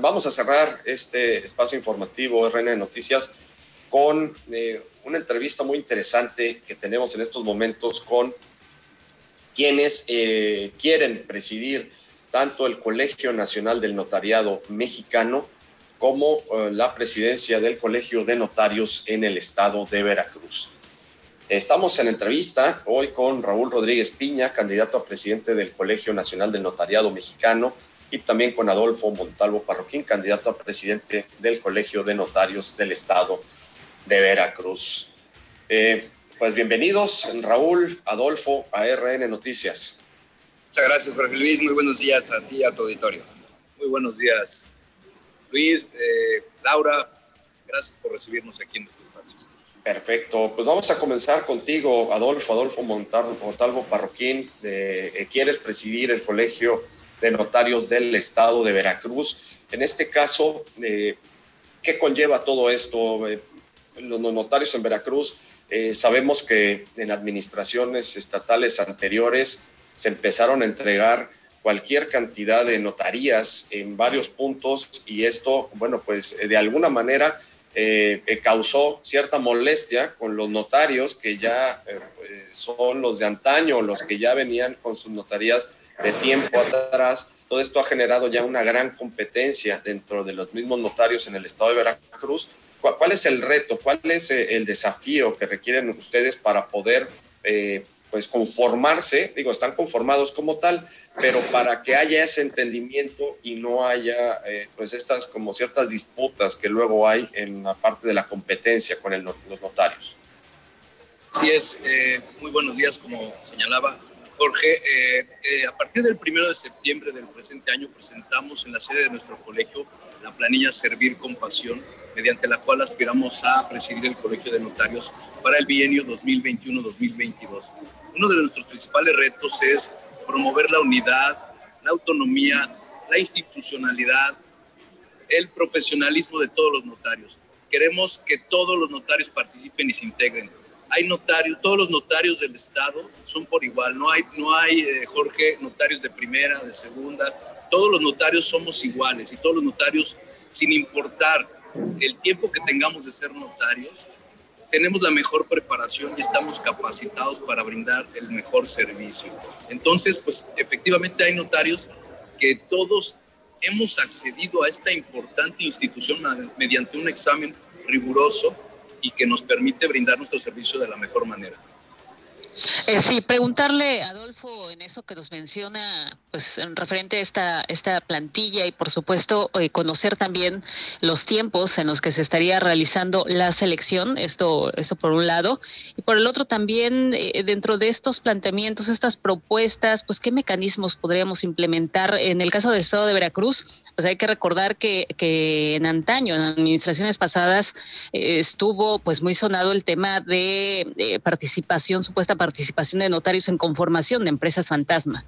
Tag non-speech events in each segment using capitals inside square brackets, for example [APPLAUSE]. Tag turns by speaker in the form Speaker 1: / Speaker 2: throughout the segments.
Speaker 1: vamos a cerrar este espacio informativo RN Noticias con eh, una entrevista muy interesante que tenemos en estos momentos con quienes eh, quieren presidir tanto el Colegio Nacional del Notariado Mexicano como eh, la presidencia del Colegio de Notarios en el estado de Veracruz. Estamos en entrevista hoy con Raúl Rodríguez Piña, candidato a presidente del Colegio Nacional del Notariado Mexicano, y también con Adolfo Montalvo Parroquín, candidato a presidente del Colegio de Notarios del Estado de Veracruz. Eh, pues bienvenidos, Raúl, Adolfo, a RN Noticias.
Speaker 2: Muchas gracias, Jorge Luis. Muy buenos días a ti y a tu auditorio.
Speaker 3: Muy buenos días, Luis, eh, Laura. Gracias por recibirnos aquí en este espacio.
Speaker 1: Perfecto, pues vamos a comenzar contigo, Adolfo, Adolfo Montalvo, Montalvo Parroquín. De, eh, quieres presidir el Colegio de Notarios del Estado de Veracruz. En este caso, eh, ¿qué conlleva todo esto? Eh, los notarios en Veracruz, sabemos que en administraciones estatales anteriores se empezaron a entregar cualquier cantidad de notarías en varios puntos y esto, bueno, pues de alguna manera eh, causó cierta molestia con los notarios que ya eh, son los de antaño, los que ya venían con sus notarías de tiempo atrás. Todo esto ha generado ya una gran competencia dentro de los mismos notarios en el estado de Veracruz. ¿Cuál, es el reto? ¿Cuál es eh, el desafío que requieren ustedes para poder pues conformarse? Digo, están conformados como tal, pero para que haya ese entendimiento y no haya eh, pues estas como ciertas disputas que luego hay en la parte de la competencia con los notarios.
Speaker 3: Sí es, eh, muy buenos días como señalaba Jorge. Eh, a partir del primero de septiembre del presente año presentamos en la sede de nuestro colegio la planilla Servir con Pasión, mediante la cual aspiramos a presidir el colegio de notarios para el bienio 2021-2022. Uno de nuestros principales retos es promover la unidad, la autonomía, la institucionalidad, el profesionalismo de todos los notarios. Queremos que todos los notarios participen y se integren. Hay notarios, todos los notarios del Estado son por igual. No hay, no hay eh, Jorge, notarios de primera, de segunda. Todos los notarios somos iguales y todos los notarios, sin importar el tiempo que tengamos de ser notarios, tenemos la mejor preparación y estamos capacitados para brindar el mejor servicio. Entonces, pues efectivamente hay notarios que todos hemos accedido a esta importante institución mediante un examen riguroso y que nos permite brindar nuestro servicio de la mejor manera.
Speaker 4: Eh, sí, preguntarle, Adolfo, en eso que nos menciona, pues en referente a esta, esta plantilla y por supuesto eh, conocer también los tiempos en los que se estaría realizando la selección, esto, esto por un lado, y por el otro también eh, dentro de estos planteamientos, estas propuestas, pues qué mecanismos podríamos implementar en el caso del Estado de Veracruz pues hay que recordar que, que en antaño, en administraciones pasadas, estuvo pues muy sonado el tema de, participación, supuesta participación de notarios en conformación de empresas fantasma.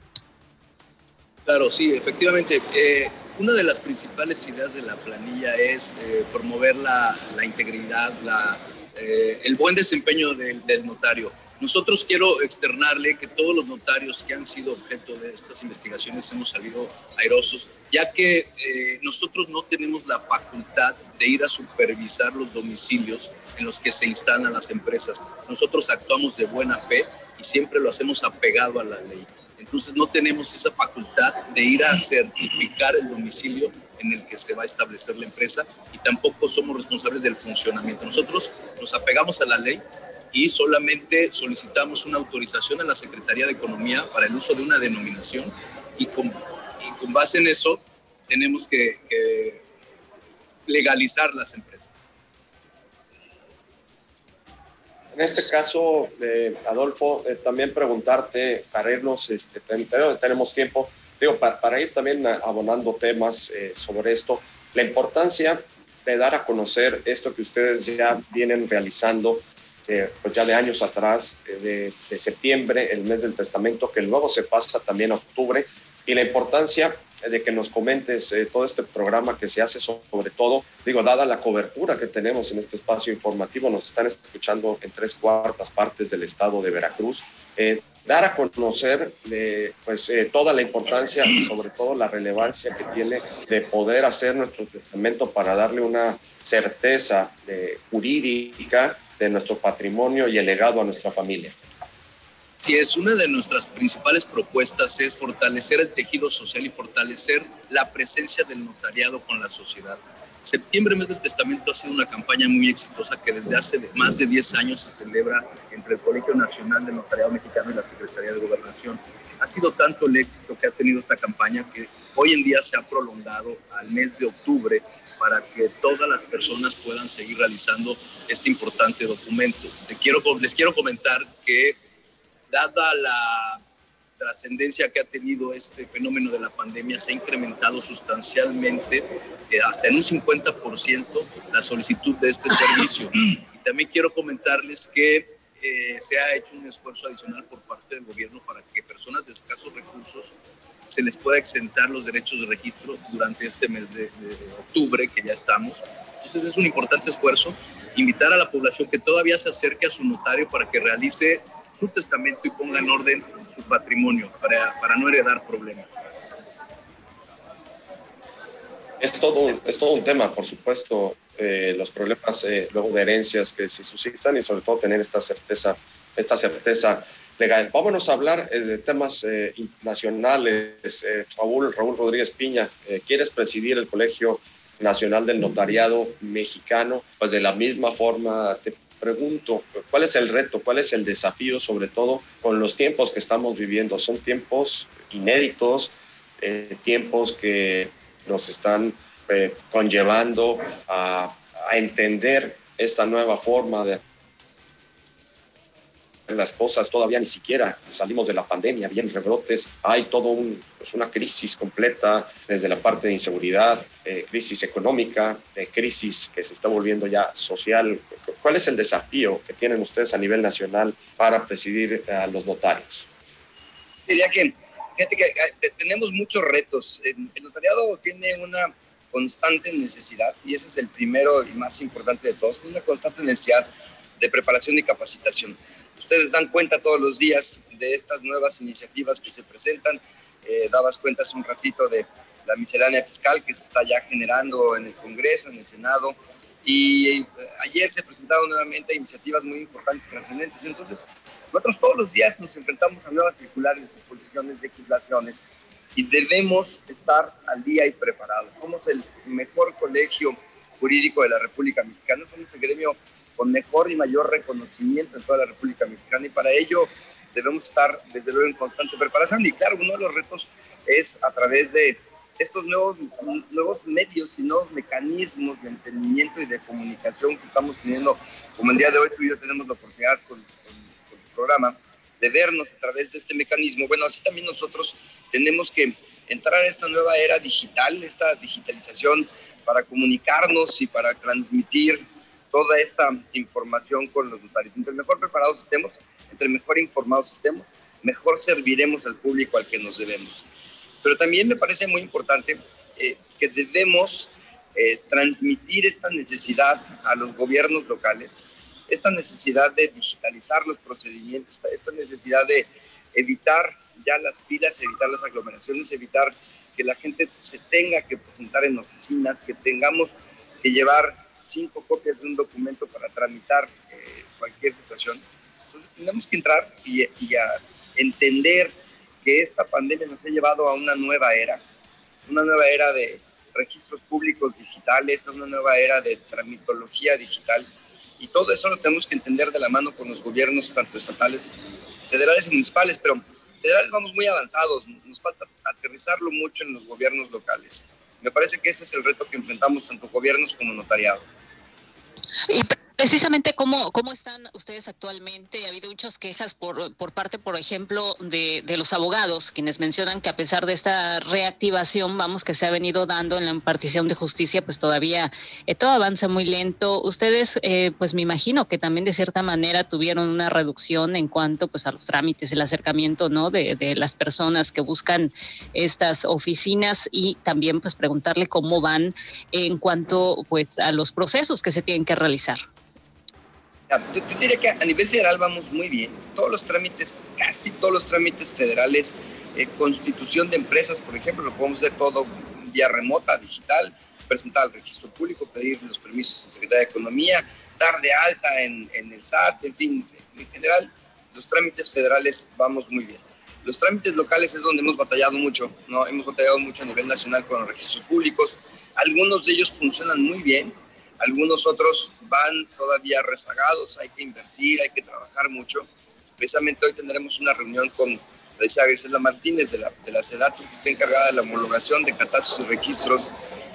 Speaker 3: Claro, sí, efectivamente. Eh, una de las principales ideas de la planilla es eh, promover la, la integridad, la, el buen desempeño del, del notario. Nosotros quiero externarle que todos los notarios que han sido objeto de estas investigaciones hemos salido airosos, ya que eh, nosotros no tenemos la facultad de ir a supervisar los domicilios en los que se instalan las empresas. Nosotros actuamos de buena fe y siempre lo hacemos apegado a la ley. Entonces no tenemos esa facultad de ir a certificar el domicilio en el que se va a establecer la empresa y tampoco somos responsables del funcionamiento. Nosotros nos apegamos a la ley y solamente solicitamos una autorización a la Secretaría de Economía para el uso de una denominación y con, con base en eso tenemos que, legalizar las empresas.
Speaker 1: En este caso, eh, Adolfo, eh, también preguntarte, para irnos, este, tenemos tiempo, digo, para, ir también abonando temas eh, sobre esto, la importancia de dar a conocer esto que ustedes ya vienen realizando pues ya de años atrás, eh, de, septiembre, el mes del testamento, que luego se pasa también a octubre, y la importancia de que nos comentes eh, todo este programa que se hace sobre todo, digo, dada la cobertura que tenemos en este espacio informativo, nos están escuchando en tres cuartas partes del estado de Veracruz. Eh, dar a conocer de, pues, eh, toda la importancia y sobre todo la relevancia que tiene de poder hacer nuestro testamento para darle una certeza jurídica de nuestro patrimonio y el legado a nuestra familia.
Speaker 3: Si es una de nuestras principales propuestas es fortalecer el tejido social y fortalecer la presencia del notariado con la sociedad. Septiembre, mes del testamento, ha sido una campaña muy exitosa que desde hace más de 10 años se celebra entre el Colegio Nacional del Notariado Mexicano y la Secretaría de Gobernación. Ha sido tanto el éxito que ha tenido esta campaña que hoy en día se ha prolongado al mes de octubre para que todas las personas puedan seguir realizando este importante documento. quiero, les quiero comentar que, dada la trascendencia que ha tenido este fenómeno de la pandemia se ha incrementado sustancialmente, eh, hasta en un 50%, la solicitud de este servicio. [COUGHS] Y también quiero comentarles que eh, se ha hecho un esfuerzo adicional por parte del gobierno para que personas de escasos recursos se les pueda exentar los derechos de registro durante este mes de, de octubre, que ya estamos. Entonces es un importante esfuerzo invitar a la población que todavía se acerque a su notario para que realice su testamento y ponga en orden su patrimonio para, para no heredar problemas.
Speaker 1: Es todo, es todo un tema, por supuesto, eh, los problemas eh, luego de herencias que se suscitan y sobre todo tener esta certeza, esta certeza legal. Vámonos a hablar eh, de temas nacionales. Raúl, Raúl Rodríguez Piña, ¿quieres presidir el Colegio Nacional del Notariado Mexicano? Pues de la misma forma te pregunto, ¿cuál es el reto, cuál es el desafío, sobre todo con los tiempos que estamos viviendo? Son tiempos inéditos, eh, tiempos que nos están eh, conllevando a, a entender esta nueva forma de las cosas, todavía ni siquiera salimos de la pandemia, bien rebrotes, hay todo un, pues una crisis completa desde la parte de inseguridad, eh, crisis económica, de crisis que se está volviendo ya social. ¿Cuál es el desafío que tienen ustedes a nivel nacional para presidir a los notarios?
Speaker 2: Diría que, que eh, tenemos muchos retos. El notariado tiene una constante necesidad, y ese es el primero y más importante de todos, una constante necesidad de preparación y capacitación Ustedes dan cuenta todos los días de estas nuevas iniciativas que se presentan. Eh, dabas cuenta hace un ratito de la miscelánea fiscal que se está ya generando en el Congreso, en el Senado. Y eh, ayer se presentaron nuevamente iniciativas muy importantes, trascendentes. Entonces, nosotros todos los días nos enfrentamos a nuevas circulares, disposiciones, legislaciones y debemos estar al día y preparados. Somos el mejor colegio jurídico de la República Mexicana, somos el gremio con mejor y mayor reconocimiento en toda la República Mexicana y para ello debemos estar desde luego en constante preparación y claro, uno de los retos es a través de estos nuevos, nuevos medios y nuevos mecanismos de entendimiento y de comunicación que estamos teniendo, como el día de hoy tú y yo tenemos la oportunidad con, con el programa, de vernos a través de este mecanismo. Bueno, así también nosotros tenemos que entrar a esta nueva era digital, esta digitalización para comunicarnos y para transmitir toda esta información con los notarios. Entre mejor preparados estemos, entre mejor informados estemos, mejor serviremos al público al que nos debemos. Pero también me parece muy importante eh, que debemos eh, transmitir esta necesidad a los gobiernos locales, esta necesidad de digitalizar los procedimientos, esta necesidad de evitar ya las filas, evitar las aglomeraciones, evitar que la gente se tenga que presentar en oficinas, que tengamos que llevar cinco copias de un documento para tramitar eh, cualquier situación. Entonces tenemos que entrar y, y, a entender que esta pandemia nos ha llevado a una nueva era, una nueva era de registros públicos digitales, una nueva era de tramitología digital. Y todo eso lo tenemos que entender de la mano con los gobiernos, tanto estatales, federales y municipales, pero federales vamos muy avanzados, nos falta aterrizarlo mucho en los gobiernos locales. Me parece que ese es el reto que enfrentamos tanto gobiernos como notariado.
Speaker 4: Y precisamente cómo, cómo están ustedes actualmente. Ha habido muchas quejas por, por parte, por ejemplo, de, de, los abogados, quienes mencionan que a pesar de esta reactivación, vamos, que se ha venido dando en la impartición de justicia, pues todavía eh, todo avanza muy lento. Ustedes, eh, pues me imagino que también de cierta manera tuvieron una reducción en cuanto pues a los trámites, el acercamiento, ¿no? De, de las personas que buscan estas oficinas y también pues preguntarle cómo van en cuanto pues a los procesos que se tienen que realizar.
Speaker 2: Yo, diría que a nivel federal vamos muy bien. Todos los trámites, casi todos los trámites federales, eh, constitución de empresas, por ejemplo, lo podemos hacer todo vía remota, digital, presentar al registro público, pedir los permisos a Secretaría de Economía, dar de alta en, en el SAT, en fin, en general, los trámites federales vamos muy bien. Los trámites locales es donde hemos batallado mucho, ¿no? Hemos batallado mucho a nivel nacional con los registros públicos. Algunos de ellos funcionan muy bien, algunos otros van todavía rezagados, hay que invertir, hay que trabajar mucho. Precisamente hoy tendremos una reunión con la Gisela Martínez de la, de la SEDATU, que está encargada de la homologación de catastros y registros.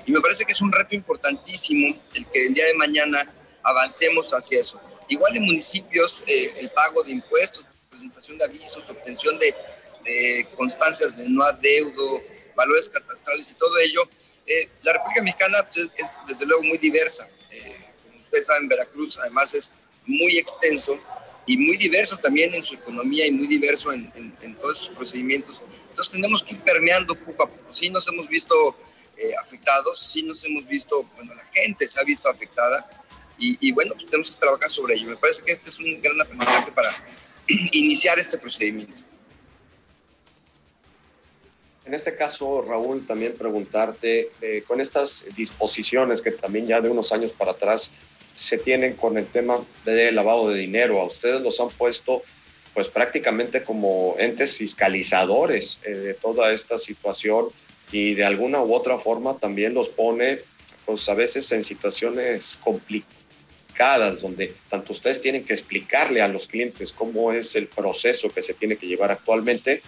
Speaker 2: Y me parece que es un reto importantísimo el que el día de mañana avancemos hacia eso. Igual en municipios, eh, el pago de impuestos, presentación de avisos, obtención de, de constancias de no adeudo, valores catastrales y todo ello, eh, la República Mexicana pues, es, desde luego muy diversa. Eh, como ustedes saben, Veracruz además es muy extenso y muy diverso también en su economía y muy diverso en, en, todos sus procedimientos. Entonces tenemos que ir permeando poco a poco. Sí nos hemos visto eh, afectados, sí nos hemos visto, bueno, la gente se ha visto afectada y, y bueno, pues tenemos que trabajar sobre ello. Me parece que este es un gran aprendizaje para [CLEARS THROAT] iniciar este procedimiento.
Speaker 1: En este caso, Raúl, también preguntarte, eh, con estas disposiciones que también ya de unos años para atrás se tienen con el tema de lavado de dinero, a ustedes los han puesto pues prácticamente como entes fiscalizadores eh, de toda esta situación y de alguna u otra forma también los pone pues a veces en situaciones complicadas donde tanto ustedes tienen que explicarle a los clientes cómo es el proceso que se tiene que llevar actualmente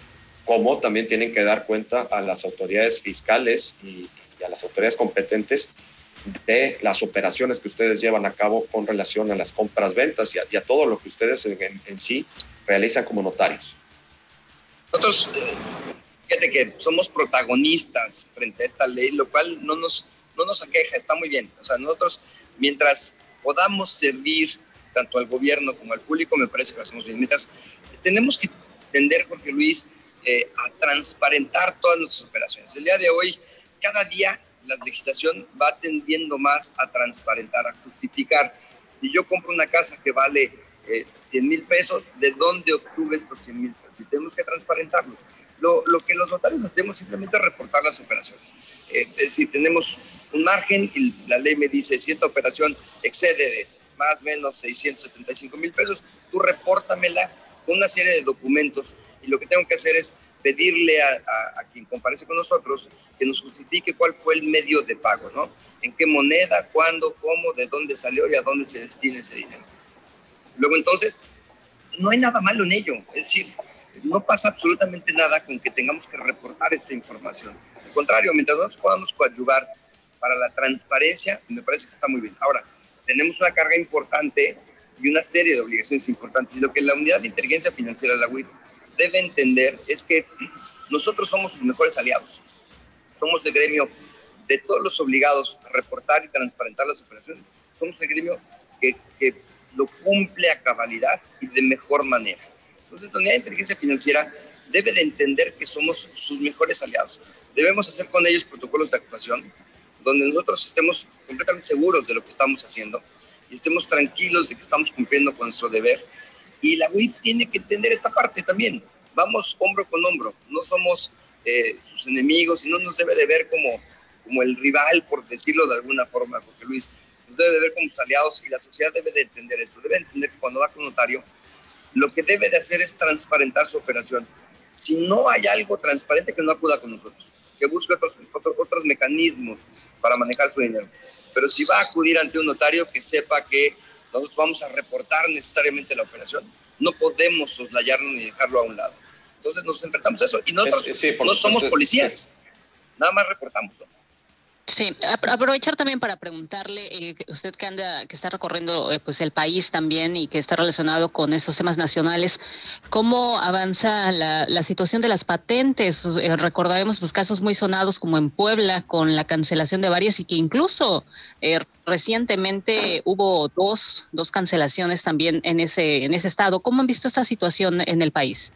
Speaker 1: como también tienen que dar cuenta a las autoridades fiscales y, a las autoridades competentes de las operaciones que ustedes llevan a cabo con relación a las compras, ventas y a, todo lo que ustedes en, sí realizan como notarios.
Speaker 2: Nosotros, eh, fíjate que somos protagonistas frente a esta ley, lo cual no nos, no nos aqueja, está muy bien. O sea, nosotros, mientras podamos servir tanto al gobierno como al público, me parece que lo hacemos bien. Mientras tenemos que entender, Jorge Luis, eh, a transparentar todas nuestras operaciones. El día de hoy, cada día la legislación va tendiendo más a transparentar, a justificar. Si yo compro una casa que vale 100 eh, mil pesos, ¿de dónde obtuve estos 100 mil pesos? Y tenemos que transparentarlos. Lo, lo, que los notarios hacemos simplemente es reportar las operaciones. Eh, es decir, tenemos un margen y la ley me dice si esta operación excede de más o menos 675 mil pesos, tú repórtamela con una serie de documentos y lo que tengo que hacer es pedirle a, quien comparece con nosotros que nos justifique cuál fue el medio de pago, ¿no? En qué moneda, cuándo, cómo, de dónde salió y a dónde se destina ese dinero. Luego entonces, no hay nada malo en ello, es decir, no pasa absolutamente nada con que tengamos que reportar esta información. Al contrario, mientras nosotros podamos coadyuvar para la transparencia, me parece que está muy bien. Ahora, tenemos una carga importante y una serie de obligaciones importantes. Y lo que la Unidad de Inteligencia Financiera, la UIF, debe entender es que nosotros somos sus mejores aliados. Somos el gremio de todos los obligados a reportar y transparentar las operaciones. Somos el gremio que, que lo cumple a cabalidad y de mejor manera. Entonces, la unidad de inteligencia financiera debe de entender que somos sus mejores aliados. Debemos hacer con ellos protocolos de actuación donde nosotros estemos completamente seguros de lo que estamos haciendo y estemos tranquilos de que estamos cumpliendo con nuestro deber y la UIF tiene que entender esta parte también. Vamos hombro con hombro, no somos eh, sus enemigos y no nos debe de ver como, como el rival, por decirlo de alguna forma, porque Luis nos debe de ver como sus aliados y la sociedad debe de entender esto. Debe entender que cuando va con notario, lo que debe de hacer es transparentar su operación. Si no hay algo transparente, que no acuda con nosotros, que busque otros, otros, otros mecanismos para manejar su dinero. Pero si va a acudir ante un notario, que sepa que nosotros vamos a reportar necesariamente la operación. No podemos soslayarlo ni dejarlo a un lado. Entonces nos enfrentamos a eso. Y nosotros no somos policías, nada más reportamos.
Speaker 4: Sí, aprovechar también para preguntarle, eh, usted que anda, que está recorriendo eh, pues el país también y que está relacionado con esos temas nacionales, ¿cómo avanza la, la situación de las patentes? Eh, recordaremos pues casos muy sonados como en Puebla con la cancelación de varias y que incluso recientemente hubo dos, dos cancelaciones también en ese, en ese estado. ¿Cómo han visto esta situación en el país?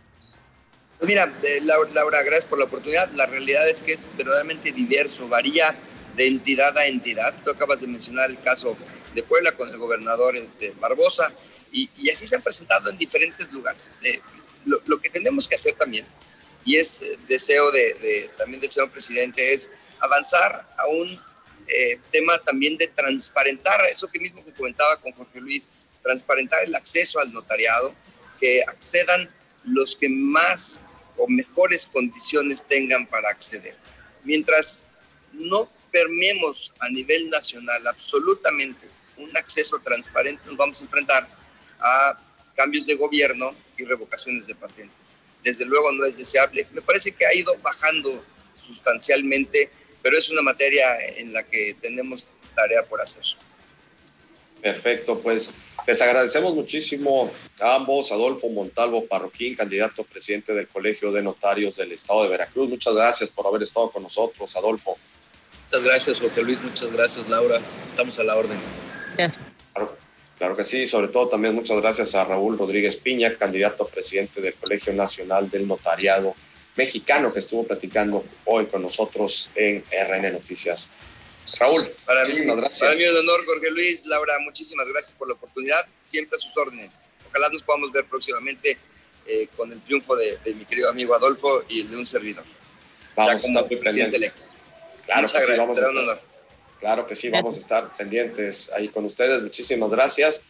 Speaker 2: Pues mira, Laura, gracias por la oportunidad. La realidad es que es verdaderamente diverso, varía de entidad a entidad. Tú acabas de mencionar el caso de Puebla con el gobernador este, Barbosa Y, así se han presentado en diferentes lugares. lo, que tenemos que hacer también, y es deseo de, también del señor presidente, es avanzar a un eh, tema también de transparentar, eso que mismo que comentaba con Jorge Luis, transparentar el acceso al notariado, que accedan los que más o mejores condiciones tengan para acceder. Mientras no permeemos a nivel nacional absolutamente un acceso transparente, nos vamos a enfrentar a cambios de gobierno y revocaciones de patentes. Desde luego no es deseable. Me parece que ha ido bajando sustancialmente, pero es una materia en la que tenemos tarea por hacer.
Speaker 1: Perfecto, pues les agradecemos muchísimo a ambos, Adolfo Montalvo Parroquín, candidato a presidente del Colegio de Notarios del Estado de Veracruz. Muchas gracias por haber estado con nosotros, Adolfo.
Speaker 3: Muchas gracias, Jorge Luis. Muchas gracias, Laura. Estamos a la orden.
Speaker 4: Gracias.
Speaker 1: Claro, que sí. Sobre todo también muchas gracias a Raúl Rodríguez Piña, candidato a presidente del Colegio Nacional del Notariado Mexicano, que estuvo platicando hoy con nosotros en RN Noticias. Raúl,
Speaker 2: para muchísimas gracias. Para mí un honor, Jorge Luis. Laura, muchísimas gracias por la oportunidad. Siempre a sus órdenes. Ojalá nos podamos ver próximamente eh, con el triunfo de, mi querido amigo Adolfo y el de un servidor.
Speaker 1: Vamos ya como Claro que sí, vamos a estar, Claro que sí, vamos a estar pendientes ahí con ustedes. Muchísimas gracias.